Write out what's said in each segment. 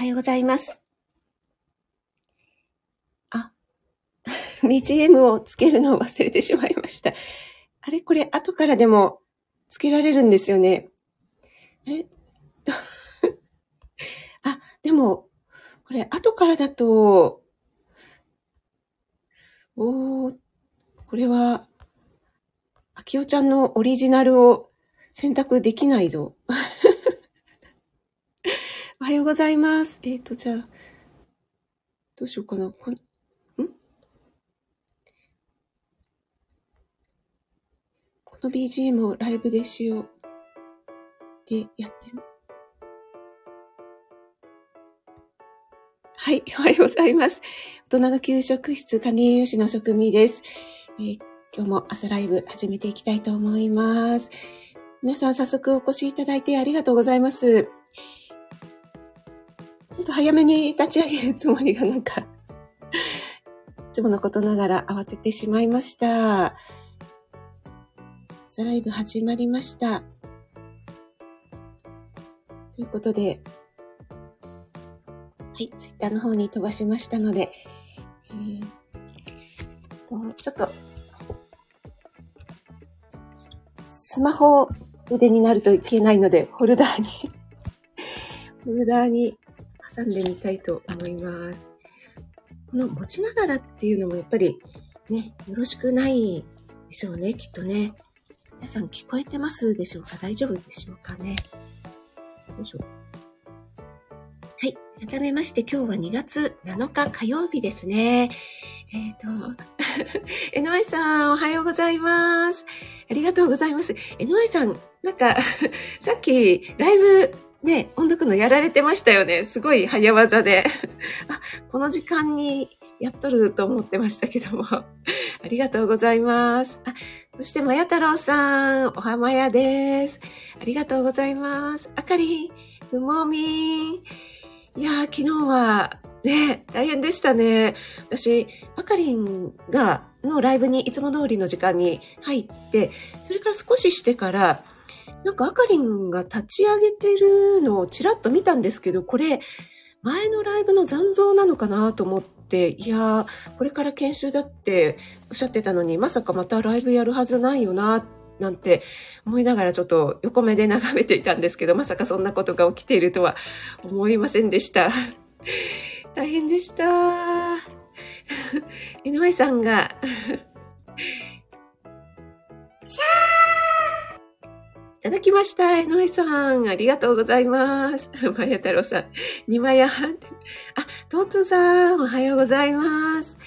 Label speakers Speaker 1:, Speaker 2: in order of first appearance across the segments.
Speaker 1: はようございます。あ、BGM をつけるのを忘れてしまいました。あれ？これ後からでもつけられるんですよね。あれ？あ、でも、これ後からだと、おー、これは、あきおちゃんのオリジナルを選択できないぞ。おはようございます。えっ、ー、と、じゃあ、どうしようかな。こんこの BGM をライブでしよう。で、やってみ。はい、おはようございます。大人の給食室管理栄養士の職味です、えー、今日も朝ライブ始めていきたいと思います。皆さん早速お越しいただいてありがとうございます。ちょっと早めに立ち上げるつもりがなんかいつものことながら慌ててしまいました。朝ライブ始まりました。ということで、はい、ツイッターの方に飛ばしましたので、えー、ちょっと、スマホ腕になるといけないので、ホルダーにホルダーに挟んでみたいと思います。この持ちながらっていうのもやっぱりね、よろしくないでしょうね、きっとね。皆さん聞こえてますでしょうか？大丈夫でしょうかね？よいしょ。はい。改めまして今日は2月7日火曜日ですね。えっ、ー、と、NY さんおはようございます。ありがとうございます。NY さん、なんか、さっきライブね、音読のやられてましたよね。すごい早技で。あ、この時間にやっとると思ってましたけども。ありがとうございます。あ、そして、まや太郎さん、おはまやです。ありがとうございます。あかりん、ふもみんいやー、昨日は、ね、大変でしたね。私、あかりんが、のライブにいつも通りの時間に入って、それから少ししてから、なんかあかりんが立ち上げてるのをちらっと見たんですけど、これ、前のライブの残像なのかなと思って、いやー、これから研修だっておっしゃってたのに、まさかまたライブやるはずないよな、なんて思いながらちょっと横目で眺めていたんですけど、まさかそんなことが起きているとは思いませんでした。大変でした。井上さんがシャーいただきました。江上さん。ありがとうございます。まや太郎さん。にまやはん。あ、とうとうさん。おはようございます。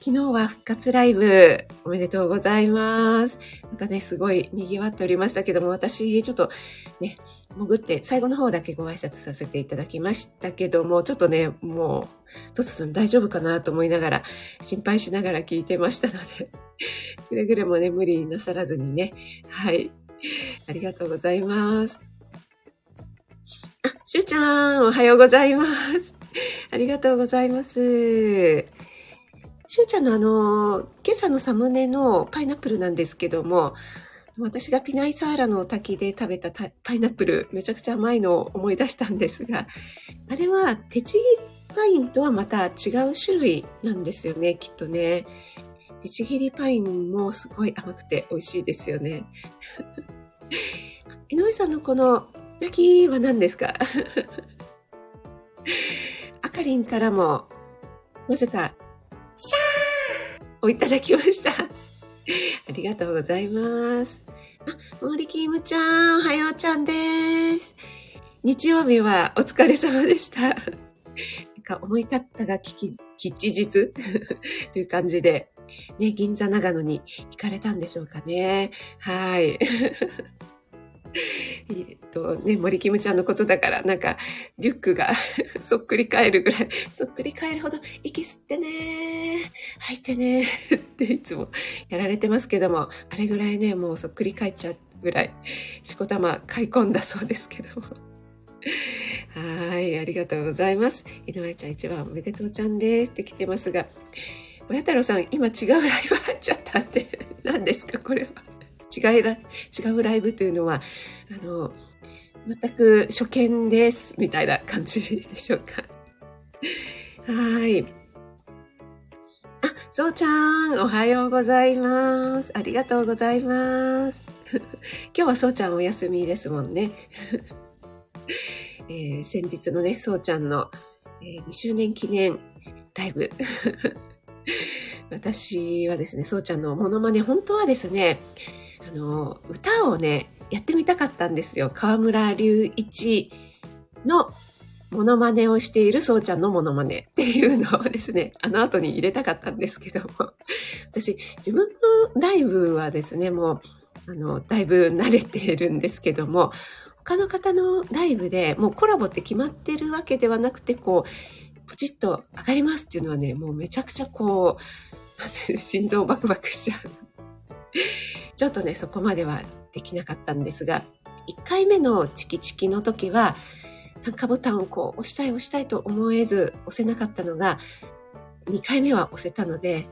Speaker 1: 昨日は復活ライブおめでとうございます。なんかね、すごい賑わっておりましたけども、私、ちょっとね、潜って最後の方だけご挨拶させていただきましたけども、ちょっとね、もう、トトさん大丈夫かなと思いながら、心配しながら聞いてましたので、くれぐれもね、無理なさらずにね、はい、ありがとうございます。あ、しゅうちゃん、おはようございます。ありがとうございます。しゅうちゃんのあの、今朝のサムネのパイナップルなんですけども、私がピナイサーラの滝で食べたパイナップル、めちゃくちゃ甘いのを思い出したんですが、あれは手ちぎりパインとはまた違う種類なんですよね、きっとね。ちぎりパインもすごい甘くて美味しいですよね。井上さんのこの焼きは何ですか？あかりんからも、なぜか、シャーをいただきました。ありがとうございます。あ、森キムちゃん、おはようちゃんです。日曜日はお疲れ様でした。なんか思い立ったが吉日？という感じで、ね、銀座長野に行かれたんでしょうかね。はい。えっとね、森キムちゃんのことだから、なんか、リュックが そっくり返るぐらい、そっくり返るほど、息吸ってね吐いてねっていつもやられてますけども、あれぐらいね、もうそっくり返っちゃうぐらい、しこたま買い込んだそうですけども。はい、ありがとうございます。井上ちゃん一番おめでとうちゃんですって来てますが、親太郎さん、今違うライブ入っちゃったって、何ですか、これは。違いら、違うライブというのは、あの、全く初見です、みたいな感じでしょうか。はい。あ、そうちゃん、おはようございます。ありがとうございます。今日はそうちゃんお休みですもんね。えー、先日のね、そうちゃんの、えー、2周年記念ライブ。私はですね、そうちゃんのモノマネ、本当はですね、あの、歌をね、やってみたかったんですよ。河村隆一のモノマネをしているそうちゃんのモノマネ っていうのをですね、あの後に入れたかったんですけども、私、自分のライブはですね、もう、あの、だいぶ慣れているんですけども、他の方のライブでもうコラボって決まってるわけではなくて、こう、ポチッと上がりますっていうのはね、もうめちゃくちゃこう、心臓バクバクしちゃう。ちょっとね、そこまではできなかったんですが、1回目のチキチキの時は、参加ボタンをこう押したい押したいと思えず押せなかったのが、2回目は押せたので、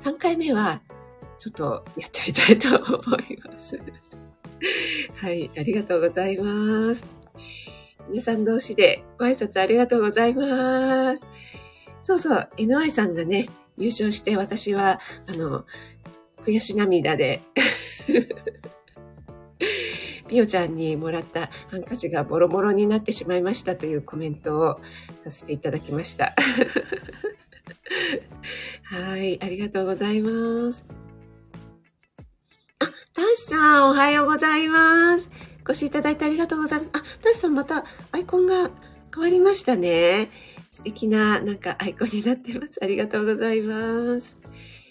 Speaker 1: 3回目はちょっとやってみたいと思います。はい、ありがとうございます。皆さん同士でご挨拶ありがとうございます。そうそう、NY さんがね、優勝して私は、あの、悔し涙で ピオちゃんにもらったハンカチがボロボロになってしまいましたというコメントをさせていただきました。はい、ありがとうございます。あ、タシさん、おはようございます。お越しいただいてありがとうございます。あ、タシさん、またアイコンが変わりましたね。素敵な、なんかアイコンになってます。ありがとうございます。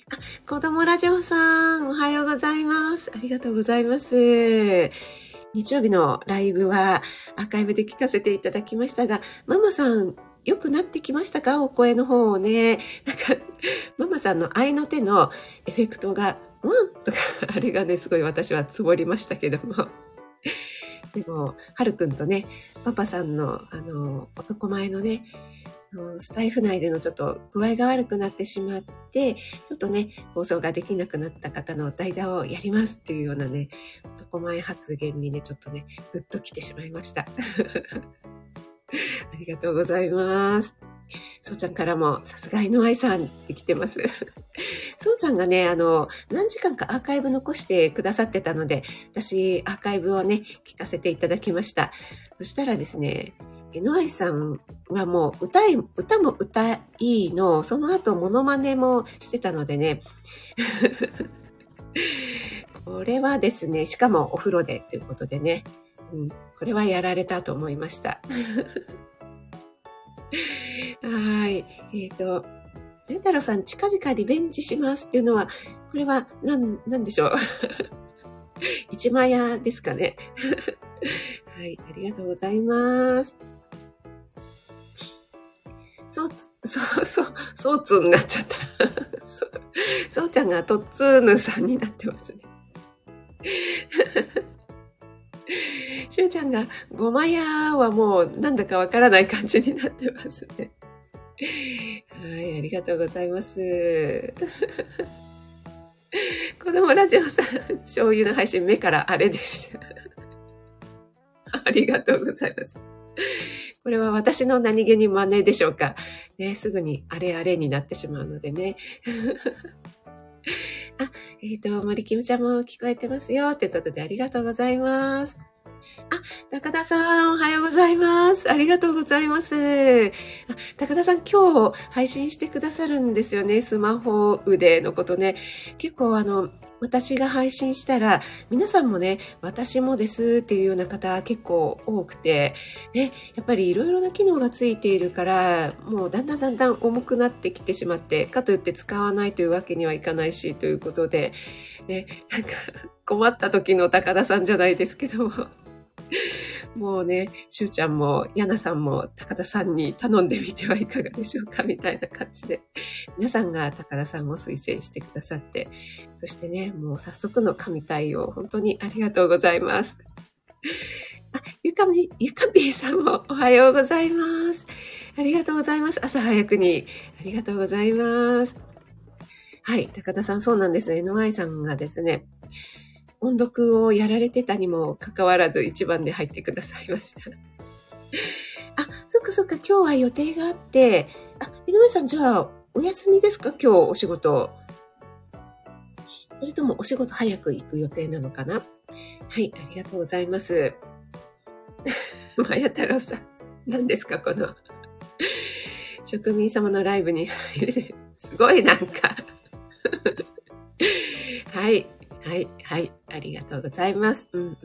Speaker 1: あ、子供ラジオさん、おはようございます。ありがとうございます。日曜日のライブはアーカイブで聞かせていただきましたが、ママさん、良くなってきましたか？お声の方をね。なんか、ママさんの愛の手のエフェクトが、ワンとか、あれがね、すごい私はつぼりましたけども。でも、はるくんとね、パパさんの、あの、男前のね、スタイフ内でのちょっと具合が悪くなってしまって、ちょっとね、放送ができなくなった方の代打をやりますっていうようなね、男前発言にね、ちょっとね、ぐっと来てしまいました。ありがとうございます。そうちゃんからも、さすが井上さんって来てます。そうちゃんがね、あの、何時間かアーカイブ残してくださってたので、私、アーカイブをね、聞かせていただきました。そしたらですね、NY さんはもう歌い、歌も歌いいの、その後モノマネもしてたのでね。これはですね、しかもお風呂でということでね。うん、これはやられたと思いました。はい。えっ、ー、と、レ太郎さん、近々リベンジしますっていうのは、これは何、何でしょう？一枚屋ですかね。はい、ありがとうございます。そう、そう、そう、そうつになっちゃった。そう、そうちゃんがとっつーぬさんになってますね。しゅうちゃんがごまやはもうなんだかわからない感じになってますね。はい、ありがとうございます。子供ラジオさん、醤油の配信目からあれでした。ありがとうございます。これは私の何気に真似でしょうか。ね、すぐにあれあれになってしまうのでね。あ、えっ、ー、と、森キムちゃんも聞こえてますよ。ということでありがとうございます。あ、高田さん、おはようございます。ありがとうございます。あ高田さん、今日配信してくださるんですよね。スマホ腕のことね。結構あの、私が配信したら、皆さんもね、私もですっていうような方結構多くて、ね、やっぱりいろいろな機能がついているから、もうだんだんだんだん重くなってきてしまって、かといって使わないというわけにはいかないし、ということで、ね、なんか困った時の高田さんじゃないですけども、もうね、しゅうちゃんも、やなさんも、高田さんに頼んでみてはいかがでしょうかみたいな感じで、皆さんが高田さんを推薦してくださって、そしてね、もう早速の神対応、本当にありがとうございます。あ、ゆかみ、ゆかぴーさんもおはようございます。ありがとうございます。朝早くに。ありがとうございます。はい、高田さん、そうなんですね。NY さんがですね、音読をやられてたにもかかわらず一番で入ってくださいました。あ、そっかそっか、今日は予定があって、あ、井上さん、じゃあ、お休みですか？今日お仕事。それともお仕事早く行く予定なのかな？はい、ありがとうございます。まや太郎さん、何ですか？この。職人様のライブにすごいなんか。はい、はい、はい、ありがとうございます。うん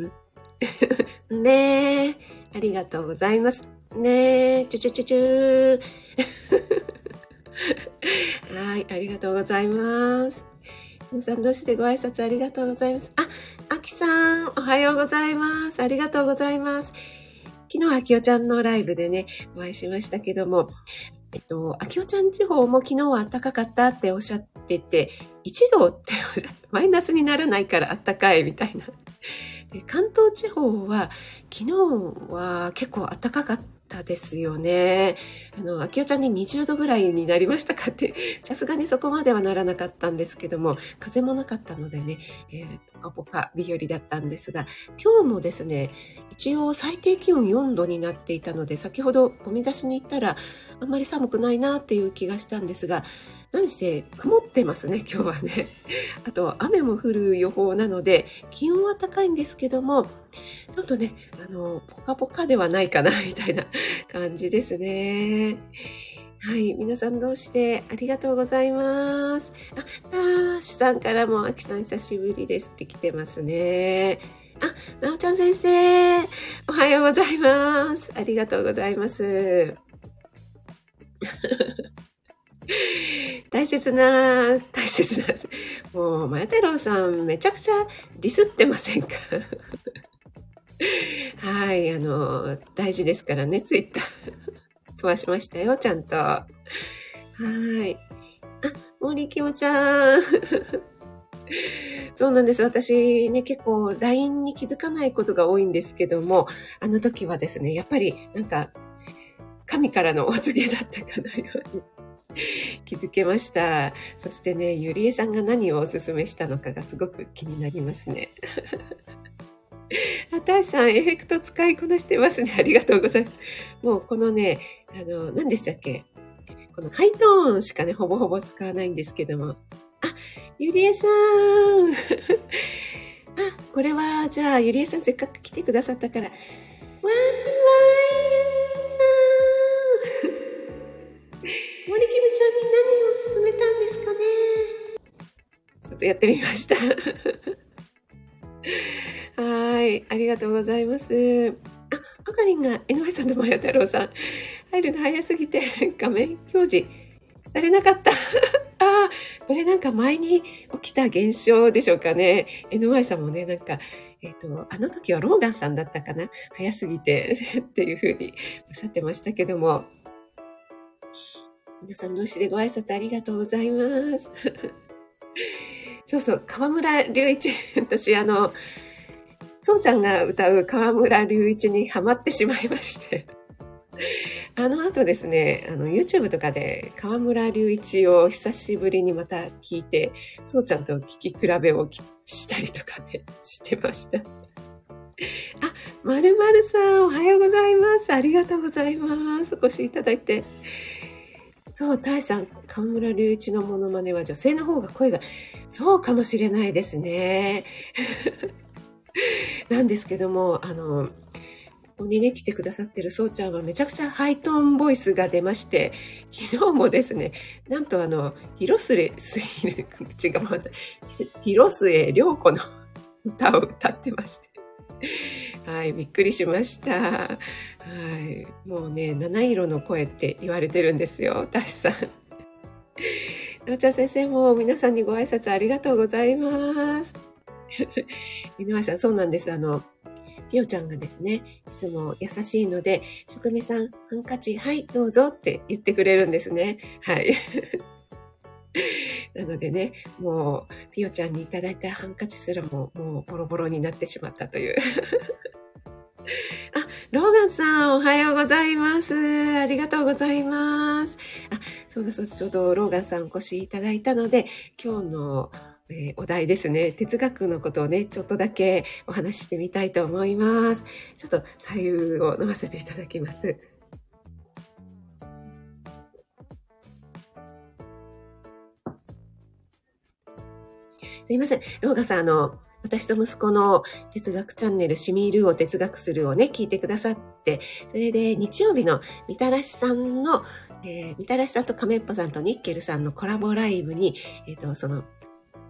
Speaker 1: うん。ねえ、ありがとうございます。ねえ、ちゅちゅちゅちゅはい、ありがとうございます。皆さん同士でご挨拶ありがとうございます？あ、あきさん、おはようございます。ありがとうございます。昨日、あきおちゃんのライブでね、お会いしましたけども、えっと、あきおちゃん地方も昨日は暖かかったっておっしゃってて、1度ってマイナスにならないから暖かいみたいな。関東地方は昨日は結構暖かかったですよね。あの、秋代ちゃんに20度ぐらいになりましたかって、さすがにそこまではならなかったんですけども、風もなかったのでね、えー、ポカポカ日和だったんですが、今日もですね、一応最低気温4度になっていたので、先ほどゴミ出しに行ったら、あんまり寒くないなっていう気がしたんですが、何せ曇ってますね、今日はね。あと、雨も降る予報なので、気温は高いんですけども、ちょっとね、あの、ポカポカではないかな、みたいな感じですね。はい。皆さん同士でありがとうございます。あ、ターシさんからも、あきさん久しぶりですって来てますね。あ、なおちゃん先生、おはようございます。ありがとうございます。大切な、大切な、もう、まや太郎さん、めちゃくちゃディスってませんか？はい、あの、大事ですからね、ツイッター。飛ばしましたよ、ちゃんと。はい。あ、森きもちゃん。そうなんです。私ね、結構 LINE に気づかないことが多いんですけども、あの時はですね、やっぱりなんか、神からのお告げだったかのように 気づけました。そしてね、ゆりえさんが何をおすすめしたのかがすごく気になりますね。あたしさん、エフェクト使いこなしてますね。ありがとうございます。もうこのね、あの、何でしたっけ？このハイトーンしかね、ほぼほぼ使わないんですけども。あ、ゆりえさん あ、これは、じゃあ、ゆりえさんせっかく来てくださったから、わーょっとやってみました。はい。ありがとうございます。あ、あかりんが井上さんとまや太郎さん。入るの早すぎて画面表示されなかった。ああ、これなんか前に起きた現象でしょうかね。NY さんもね、なんか、えっ、ー、と、あの時はローガンさんだったかな早すぎて っていうふうにおっしゃってましたけども。皆さん同士でご挨拶ありがとうございます。そうそう、河村隆一、私あの、そうちゃんが歌う河村隆一にハマってしまいまして。あの後ですね、あの、YouTube とかで河村隆一を久しぶりにまた聞いて、そうちゃんと聞き比べをしたりとかね、してました。あ、まるまるさん、おはようございます。ありがとうございます。お越しいただいて。そう、大さん、河村隆一のモノマネは女性の方が声が、そうかもしれないですね。なんですけども、あの、ここにね、来てくださってるそうちゃんはめちゃくちゃハイトーンボイスが出まして、昨日もですね、なんとあの、広末、すい、口が回った、広末涼子の歌を歌ってまして。はい、びっくりしました。はい、もうね、七色の声って言われてるんですよ、たしさん。なおちゃん先生も皆さんにご挨拶ありがとうございます。井上さん、そうなんです。あの、ひよちゃんがですね、いつも優しいので、職味さん、ハンカチ、はい、どうぞって言ってくれるんですね。はい。なのでね、もう、ティオちゃんにいただいたハンカチすらも、もうボロボロになってしまったという。あ、ローガンさん、おはようございます。ありがとうございます。あ、そうだそうだ、ちょうどローガンさんお越しいただいたので、今日の、ええー、お題ですね。哲学のことをね、ちょっとだけお話ししてみたいと思います。ちょっと左右を飲ませていただきます。すいません。ローガさん、あの、私と息子の哲学チャンネル、シミールを哲学するをね、聞いてくださって、それで日曜日のみたらしさんの、えー、みたらしさんと亀っぽさんとニッケルさんのコラボライブに、えっ、ー、と、その、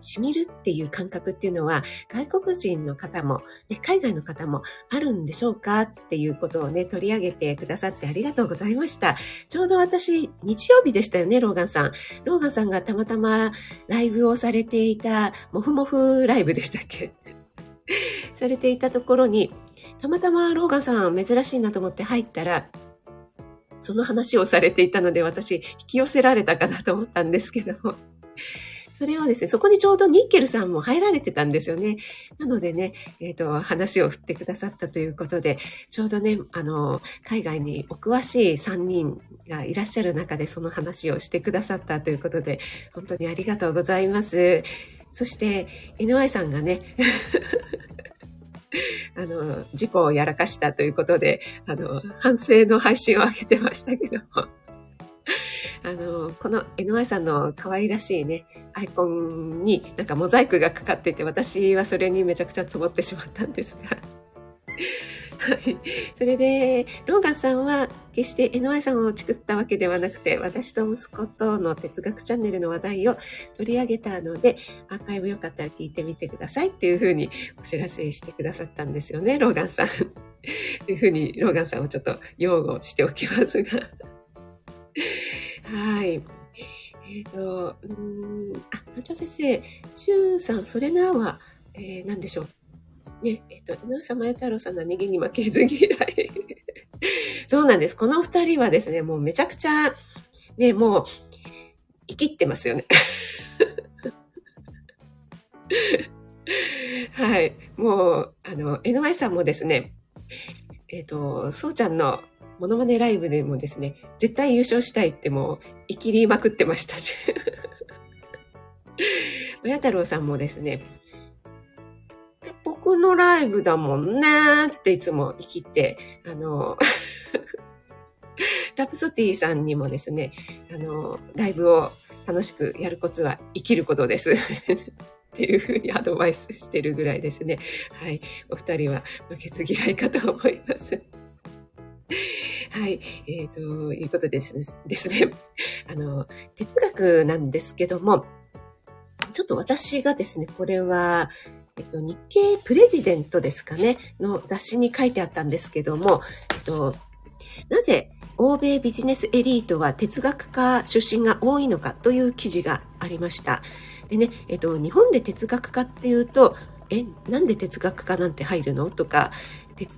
Speaker 1: しみるっていう感覚っていうのは、外国人の方も、ね、海外の方もあるんでしょうかっていうことをね、取り上げてくださってありがとうございました。ちょうど私、日曜日でしたよね、ローガンさん。ローガンさんがたまたまライブをされていた、もふもふライブでしたっけ？されていたところに、たまたまローガンさん珍しいなと思って入ったら、その話をされていたので私引き寄せられたかなと思ったんですけども。それをですね、そこにちょうどニッケルさんも入られてたんですよね。なのでね、えっ、ー、と、話を振ってくださったということで、ちょうどね、あの、海外にお詳しい3人がいらっしゃる中でその話をしてくださったということで、本当にありがとうございます。そして、NY さんがね、あの、事故をやらかしたということで、あの、反省の配信を上げてましたけども、あの、この NY さんの可愛らしいね、アイコンになんかモザイクがかかってて、私はそれにめちゃくちゃ積もってしまったんですが。はい。それで、ローガンさんは決して NY さんを作ったわけではなくて、私と息子との哲学チャンネルの話題を取り上げたので、アーカイブよかったら聞いてみてくださいっていうふうにお知らせしてくださったんですよね、ローガンさん。というふうに、ローガンさんをちょっと擁護しておきますが。はい。えっ、ー、と、うん、あ、抹茶先生、しゅうさん、それなは、えー、何でしょう。ね、えっ、ー、と、井上様太郎さんの逃げに負けず嫌い。そうなんです。この二人はですね、もうめちゃくちゃ、ね、もう、生きってますよね。はい。もう、あの、NY さんもですね、えっ、ー、と、そうちゃんのモノマネライブでもですね、絶対優勝したいってもう、生きりまくってましたし。親太郎さんもですね、僕のライブだもんねっていつも生きて、あの、ラプソティさんにもですね、あの、ライブを楽しくやるコツは生きることです。っていうふうにアドバイスしてるぐらいですね。はい。お二人は負けず嫌いかと思います。はい。えー、ということです、ですね。あの、哲学なんですけども、ちょっと私がですね、これは、えっと、日経プレジデントですかね、の雑誌に書いてあったんですけども、えっと、なぜ欧米ビジネスエリートは哲学家出身が多いのかという記事がありました。でね、えっと、日本で哲学家っていうと、え、なんで哲学家なんて入るの？とか、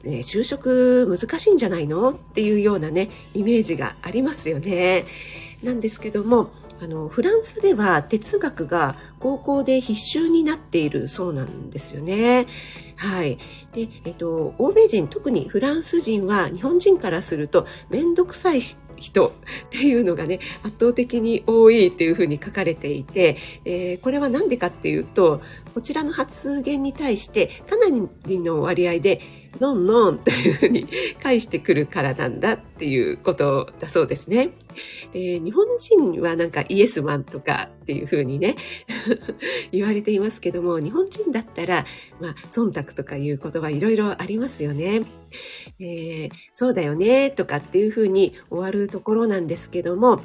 Speaker 1: ね、就職難しいんじゃないの？っていうようなね、イメージがありますよね。なんですけども、あの、フランスでは哲学が高校で必修になっているそうなんですよね。はい。で、えっと、欧米人、特にフランス人は日本人からするとめんどくさい人っていうのがね、圧倒的に多いっていうふうに書かれていて、えー、これは何でかっていうと、こちらの発言に対してかなりの割合でノンノンというふうに返してくるからなんだっていうことだそうですね。で日本人はなんかイエスマンとかっていうふうにね 言われていますけども日本人だったら、まあ、忖度とかいう言葉いろいろありますよね。えー、そうだよねとかっていうふうに終わるところなんですけども、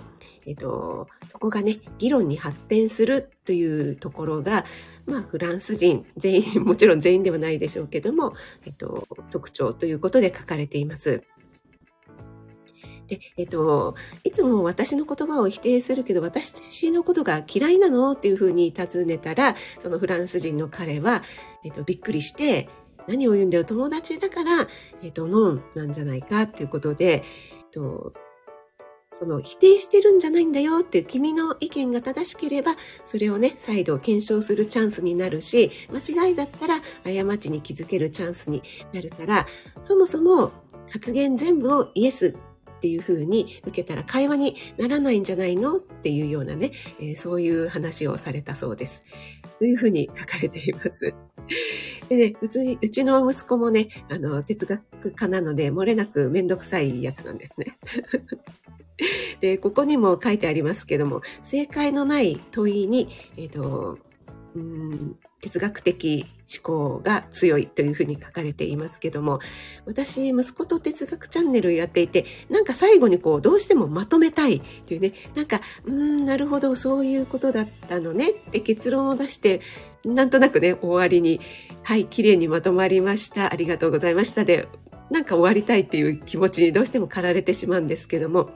Speaker 1: えっと、そこがね議論に発展するというところがまあ、フランス人全員、もちろん全員ではないでしょうけども、えっと、特徴ということで書かれています。で、えっと、いつも私の言葉を否定するけど、私のことが嫌いなのっていうふうに尋ねたら、そのフランス人の彼は、えっと、びっくりして、何を言うんだよ、友達だから、えっと、ノンなんじゃないかっていうことで、えっと、その否定してるんじゃないんだよって君の意見が正しければ、それをね、再度検証するチャンスになるし、間違いだったら過ちに気づけるチャンスになるから、そもそも発言全部をイエスっていうふうに受けたら会話にならないんじゃないのっていうようなね、えー、そういう話をされたそうです。というふうに書かれています。でね、うち、うちの息子もね、あの、哲学家なので、漏れなくめんどくさいやつなんですね。で、ここにも書いてありますけども、正解のない問いに、えっ、ー、と、うん哲学的思考が強いというふうに書かれていますけども、私、息子と哲学チャンネルやっていて、なんか最後にこう、どうしてもまとめたいっていうね、なんか、うん、なるほど、そういうことだったのねって結論を出して、なんとなくね、終わりに、はい、綺麗にまとまりました。ありがとうございましたで、なんか終わりたいっていう気持ちにどうしても駆られてしまうんですけども、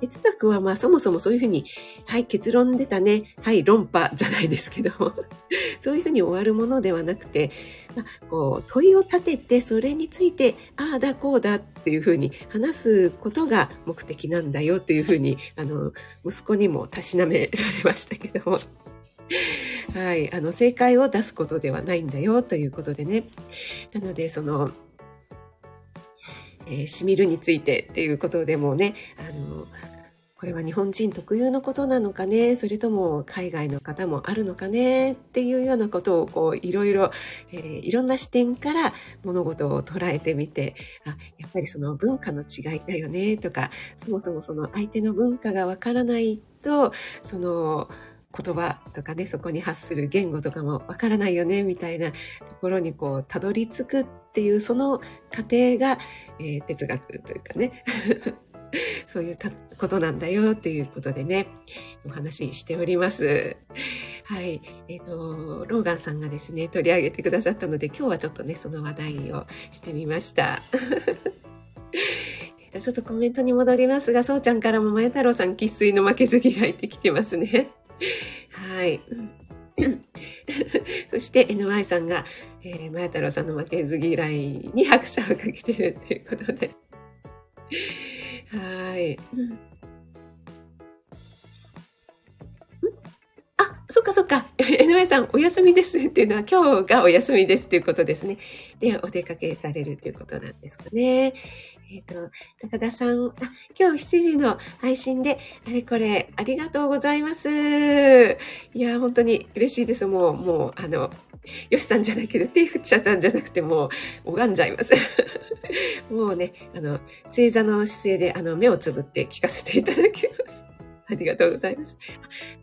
Speaker 1: 哲学はまあそもそもそういうふうに、はい、結論出たね、はい、論破じゃないですけども、そういうふうに終わるものではなくて、まあ、こう問いを立てて、それについて、ああだこうだっていうふうに話すことが目的なんだよというふうに、あの、息子にもたしなめられましたけども、はい、あの、正解を出すことではないんだよということでね。なので、その、えー、しみるについてっていうことでもね、あの、これは日本人特有のことなのかねそれとも海外の方もあるのかねっていうようなことをこういろいろ、えー、いろんな視点から物事を捉えてみてあやっぱりその文化の違いだよねとかそもそもその相手の文化がわからないとその言葉とかねそこに発する言語とかもわからないよねみたいなところにこうたどり着くっていうその過程が、えー、哲学というかね そういうことなんだよっていうことでね、お話ししております。はい。えっ、ー、と、ローガンさんがですね、取り上げてくださったので、今日はちょっとね、その話題をしてみました。ちょっとコメントに戻りますが、そうちゃんからも前太郎さん、生粋の負けず嫌いって来てますね。はい。そして NY さんが、えー、前太郎さんの負けず嫌いに拍手をかけてるっていうことで。はい。あ、そっかそっか。NY さん、お休みですっていうのは今日がお休みですっていうことですね。で、お出かけされるということなんですかね。えっ、ー、と、高田さん、あ、今日7時の配信で、あれこれ、ありがとうございます。いや、本当に嬉しいです。もう、もう、あの、よしさんじゃないけど、手振っちゃったんじゃなくて、もう、拝んじゃいます。もうね、あの、正座の姿勢で、あの、目をつぶって聞かせていただきます。ありがとうございます。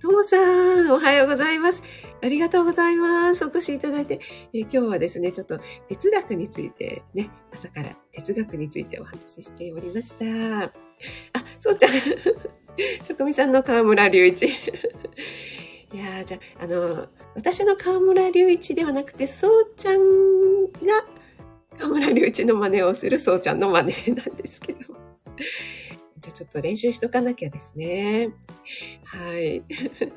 Speaker 1: ともさん、おはようございます。ありがとうございます。お越しいただいて、え今日はですね、ちょっと哲学についてね、朝から哲学についてお話ししておりました。あ、そうちゃん。職味さんの河村隆一。いやじゃあ、あの、私の河村隆一ではなくて、そうちゃんが河村隆一の真似をするそうちゃんの真似なんですけど。じゃあちょっと練習しとかなきゃですね。はい。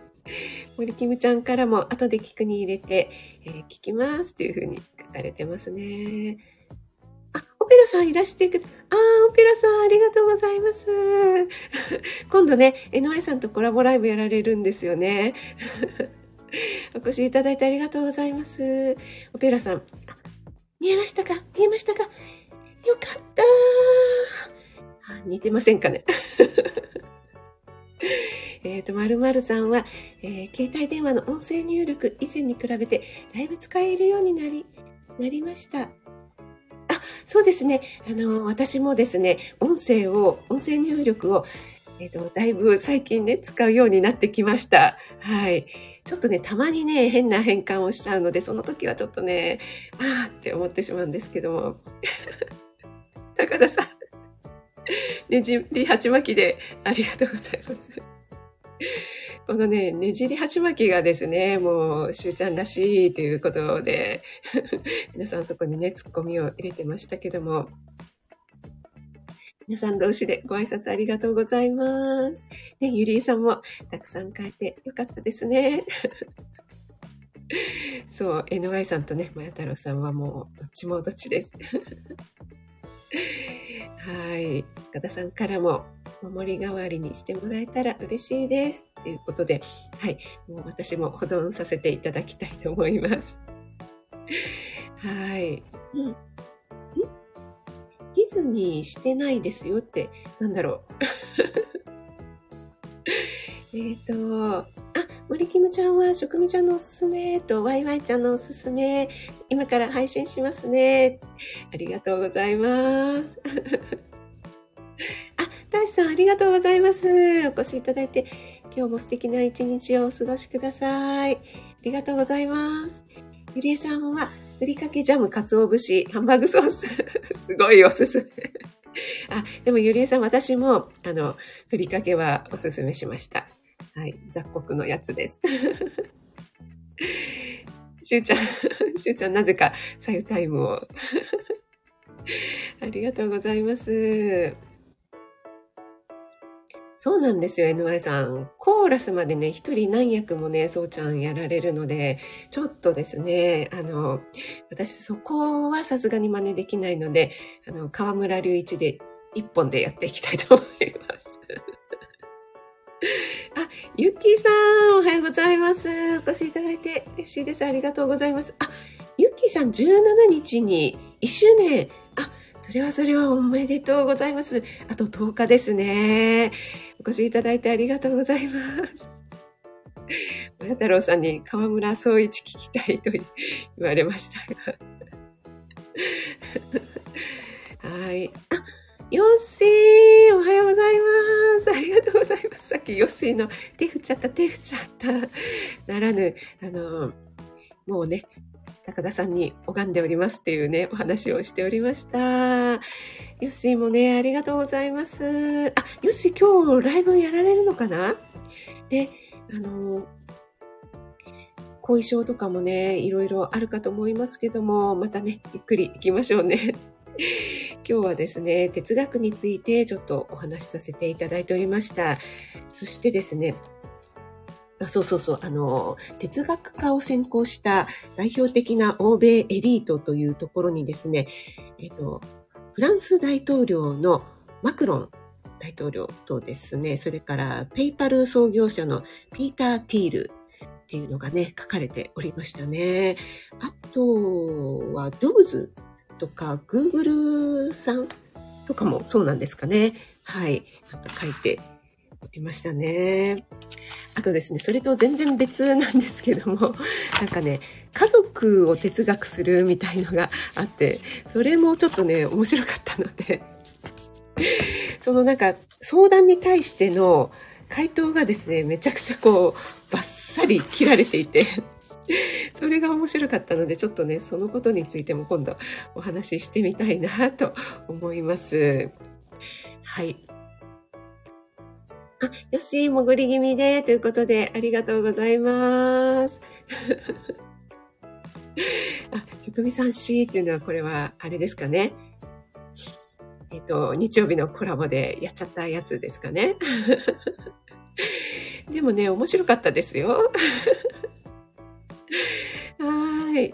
Speaker 1: 森キムちゃんからも後で聞くに入れて、えー、聞きますっていうふうに書かれてますね。ペラさんいらしてく、あー、オペラさんありがとうございます。今度ね、NY さんとコラボライブやられるんですよね。お越しいただいてありがとうございます。オペラさん、見えましたか？見えましたか？よかったあ似てませんかね？えっと、まるまるさんは、えー、携帯電話の音声入力以前に比べてだいぶ使えるようになり、なりました。そうですね。あの、私もですね、音声を、音声入力を、えっ、ー、と、だいぶ最近ね、使うようになってきました。はい。ちょっとね、たまにね、変な変換をしちゃうので、その時はちょっとね、ああって思ってしまうんですけども。高田さん。ねじり鉢巻きでありがとうございます。このね、ねじり鉢巻きがですね、もう、しゅうちゃんらしいということで、皆さんそこにね、ツッコミを入れてましたけども、皆さん同士でご挨拶ありがとうございます。ね、ゆりえさんもたくさん書いてよかったですね。そう、NY さんとね、まや太郎さんはもう、どっちもどっちです。はい。岡田さんからも、守り代わりにしてもらえたら嬉しいです。ということで、はい。もう私も保存させていただきたいと思います。はい。うん。リずにしてないですよって、なんだろう。えっと、あ、森キムちゃんは、食味ちゃんのおすすめと、ワイワイちゃんのおすすめ、今から配信しますね。ありがとうございます。大志さんありがとうございます。お越しいただいて、今日も素敵な一日をお過ごしください。ありがとうございます。ゆりえさんは、ふりかけジャム、かつお節、ハンバーグソース。すごいおすすめ。あ、でもゆりえさん、私も、あの、ふりかけはおすすめしました。はい、雑穀のやつです。しゅうちゃん、しゅうちゃん、なぜか、さゆタイムを。ありがとうございます。そうなんですよ、NY さん。コーラスまでね、一人何役もね、そうちゃんやられるので、ちょっとですね、あの、私そこはさすがに真似できないので、あの、河村隆一で一本でやっていきたいと思います。あ、ゆっきーさん、おはようございます。お越しいただいて嬉しいです。ありがとうございます。あ、ゆっきーさん17日に1周年。あ、それはそれはおめでとうございます。あと10日ですね。お越しいただいてありがとうございます。親太郎さんに河村総一聞きたいと言われましたが。はい。あ、よっせーおはようございますありがとうございますさっきよっせーの手振っちゃった手振っちゃったならぬ、あの、もうね、高田さんに拝んでおりますっていうね、お話をしておりました。ヨッシーもね、ありがとうございます。あ、ヨッシー今日ライブやられるのかな？で、あの、後遺症とかもね、いろいろあるかと思いますけども、またね、ゆっくり行きましょうね。今日はですね、哲学についてちょっとお話しさせていただいておりました。そしてですね、そうそうそう、あの、哲学科を専攻した代表的な欧米エリートというところにですね、えっと、フランス大統領のマクロン大統領とですね、それからペイパル創業者のピーター・ティールっていうのがね、書かれておりましたね。あとは、ドブズとか、Google さんとかもそうなんですかね。はい。なんか書いていましたね。あとですね、それと全然別なんですけども、なんかね、家族を哲学するみたいのがあって、それもちょっとね、面白かったので、そのなんか相談に対しての回答がですね、めちゃくちゃこう、バッサリ切られていて、それが面白かったので、ちょっとね、そのことについても今度お話ししてみたいなと思います。はい。あ、よし、潜り気味で、ということで、ありがとうございます。あ、職味さん C っていうのは、これは、あれですかね。えっ、と、日曜日のコラボでやっちゃったやつですかね。でもね、面白かったですよ。はい。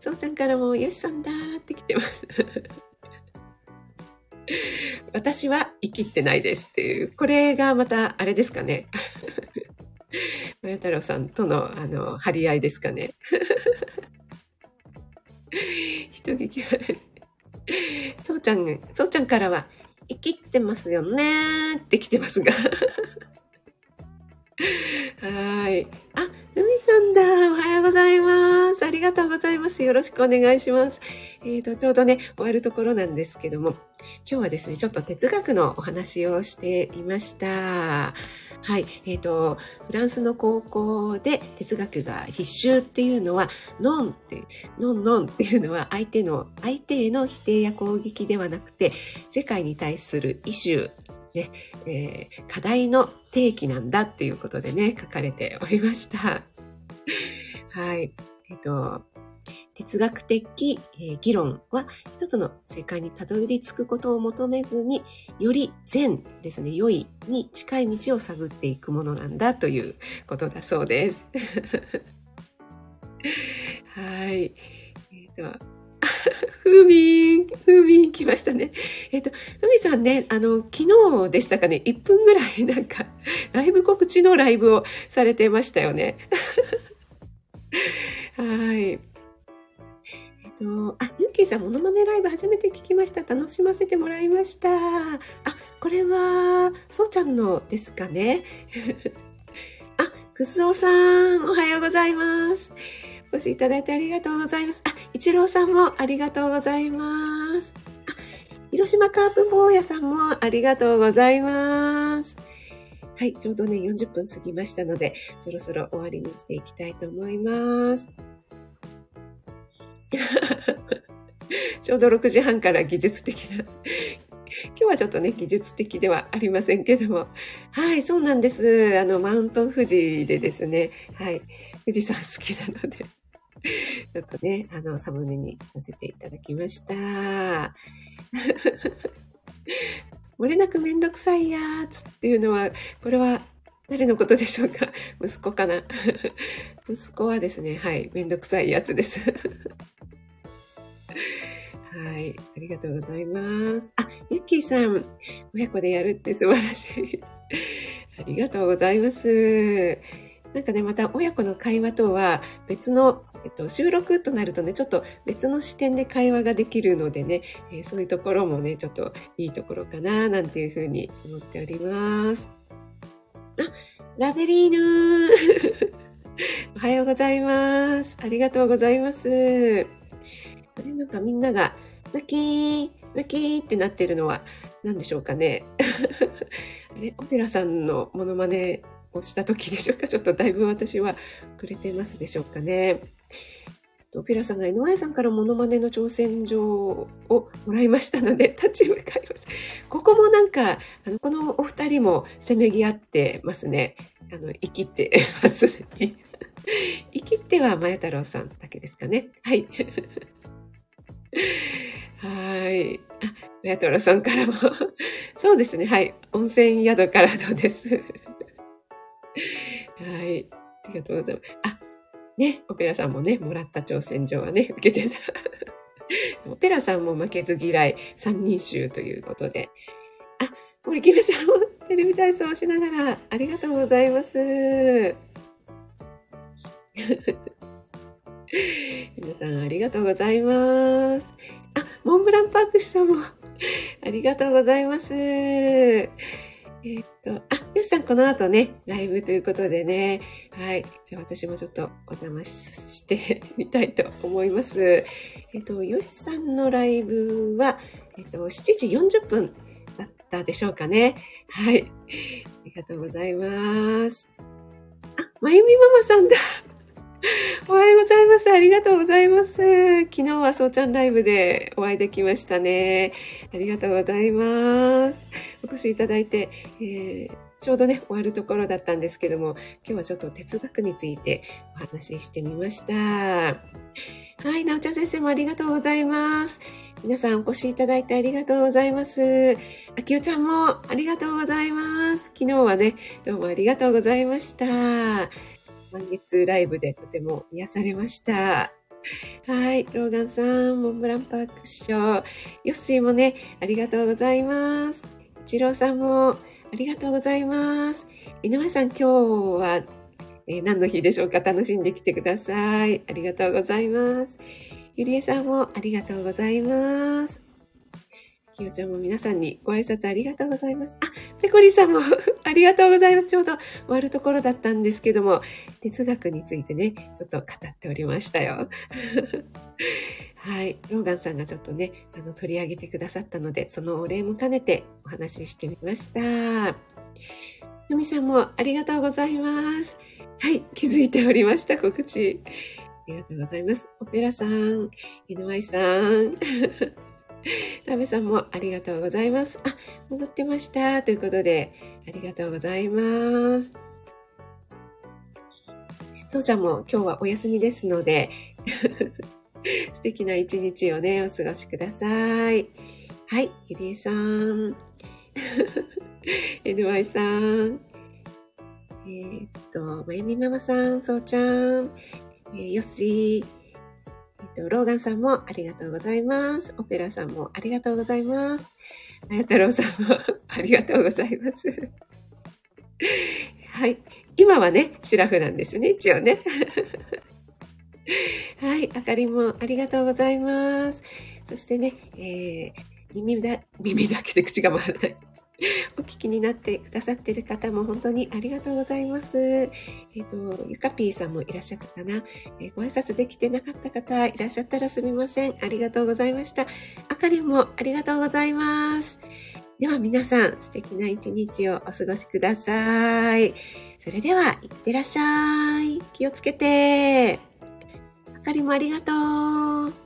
Speaker 1: そうさんからも、よしさんだーって来てます。私は生きってないですっていう、これがまたあれですかね。まや太郎さんとの、あの、張り合いですかね。人聞き悪い。そうちゃん、そうちゃんからは、生きってますよねって来てますが。はい。あ、ふみさんだ。おはようございます。がとうございます。よろしくお願いします。えっ、ー、と、ちょうどね、終わるところなんですけども、今日はですね、ちょっと哲学のお話をしていました。はい。えっ、ー、と、フランスの高校で哲学が必修っていうのは、ノンって、ノンノンっていうのは相手の、相手への否定や攻撃ではなくて、世界に対するイシュー、ね、えー、課題の定義なんだっていうことでね、書かれておりました。はい。えっ、ー、と、哲学的、え、議論は一つの正解にたどり着くことを求めずに、より善ですね、良いに近い道を探っていくものなんだということだそうです。はい。えっ、ー、と、ふみん、ふみん来ましたね。えっ、と、ふみさんね、あの、昨日でしたかね、1分ぐらいなんか、ライブ告知のライブをされてましたよね。はい。えっと、あ、ゆっきーさん、モノマネライブ初めて聞きました。楽しませてもらいました。あ、これは、そうちゃんのですかね。あ、くすおさん、おはようございます。お越しいただいてありがとうございます。あ、いちろうさんもありがとうございます。あ、広島カープ坊やさんもありがとうございます。はい、ちょうどね、40分過ぎましたので、そろそろ終わりにしていきたいと思います。ちょうど6時半から技術的な今日はちょっとね、技術的ではありませんけども。はい、そうなんです。あの、マウント富士でですね、はい、富士山好きなので ちょっとね、あの、サムネにさせていただきました。漏れなくめんどくさいやつっていうのは、これは誰のことでしょうか？息子かな？息子はですね、はい、めんどくさいやつです はい。ありがとうございます。あ、ゆきーさん。親子でやるって素晴らしい。ありがとうございます。なんかね、また親子の会話とは別の、えっと、収録となるとね、ちょっと別の視点で会話ができるのでね、えー、そういうところもね、ちょっといいところかな、なんていうふうに思っております。あ、ラベリーヌー おはようございます。ありがとうございます。あれなんかみんなが泣きー、泣きーってなってるのは何でしょうかね。あれ、オペラさんのモノマネをした時でしょうか？ちょっとだいぶ私はくれてますでしょうかね。オペラさんが NY さんからモノマネの挑戦状をもらいましたので、立ち向かいます。ここもなんか、あの、このお二人もせめぎ合ってますね。あの、生きてますね。生きては、まや太郎さんだけですかね。はい。はい。あ、メアトロさんからもそうですね。はい。温泉宿からのです。はい。ありがとうございます。あ、ね、オペラさんもね、もらった挑戦状はね、受けてた。オペラさんも負けず嫌い三人衆ということで。あ、森木部ちゃんもテレビ体操をしながらありがとうございます。皆さんありがとうございます。あ、モンブランパークさんもありがとうございます。え、っと、あ、よしさんこの後ね、ライブということでね。はい。じゃあ私もちょっとお邪魔して みたいと思います。えっと、よしさんのライブは、えっと、7時40分だったでしょうかね。はい。ありがとうございます。あ、まゆみママさんだ。おはようございます。ありがとうございます。昨日はそうちゃんライブでお会いできましたね。ありがとうございます。お越しいただいて、えー、ちょうどね、終わるところだったんですけども、今日はちょっと哲学についてお話ししてみました。はい、なおちゃん先生もありがとうございます。皆さんお越しいただいてありがとうございます。あきおちゃんもありがとうございます。昨日はね、どうもありがとうございました。満月ライブでとても癒されました。はい。ローガンさん、モンブランパークショー。ヨッシーもね、ありがとうございます。イチローさんも、ありがとうございます。井上さん、今日は、えー、何の日でしょうか？楽しんできてください。ありがとうございます。ゆりえさんもありがとうございます。ひよちゃんも皆さんにご挨拶ありがとうございます。あ、ペコリさんも ありがとうございます。ちょうど終わるところだったんですけども、哲学についてね、ちょっと語っておりましたよ。はい。ローガンさんがちょっとね、あの、取り上げてくださったので、そのお礼も兼ねてお話ししてみました。よみさんもありがとうございます。はい。気づいておりました、告知。ありがとうございます。オペラさん、井上さん。ラベさんもありがとうございます。あ、戻ってました。ということで、ありがとうございます。そうちゃんも今日はお休みですので、素敵な一日をね、お過ごしください。はい、ゆりえさん。NY さん。えー、っと、まゆみママさん、そうちゃん。えー、よしー。えっと、ローガンさんもありがとうございます。オペラさんもありがとうございます。あや太郎さんも ありがとうございます。はい。今はね、シラフなんですね、一応ね。はい、あかりもありがとうございます。そしてね、えー、耳だ、耳だけで口が回らない。お聞きになってくださっている方も本当にありがとうございます。えっ、ー、と、ゆかぴーさんもいらっしゃったかな、えー、ご挨拶できてなかった方いらっしゃったらすみません。ありがとうございました。あかりもありがとうございます。では皆さん素敵な一日をお過ごしください。それでは、いってらっしゃい。気をつけて。あかりもありがとう。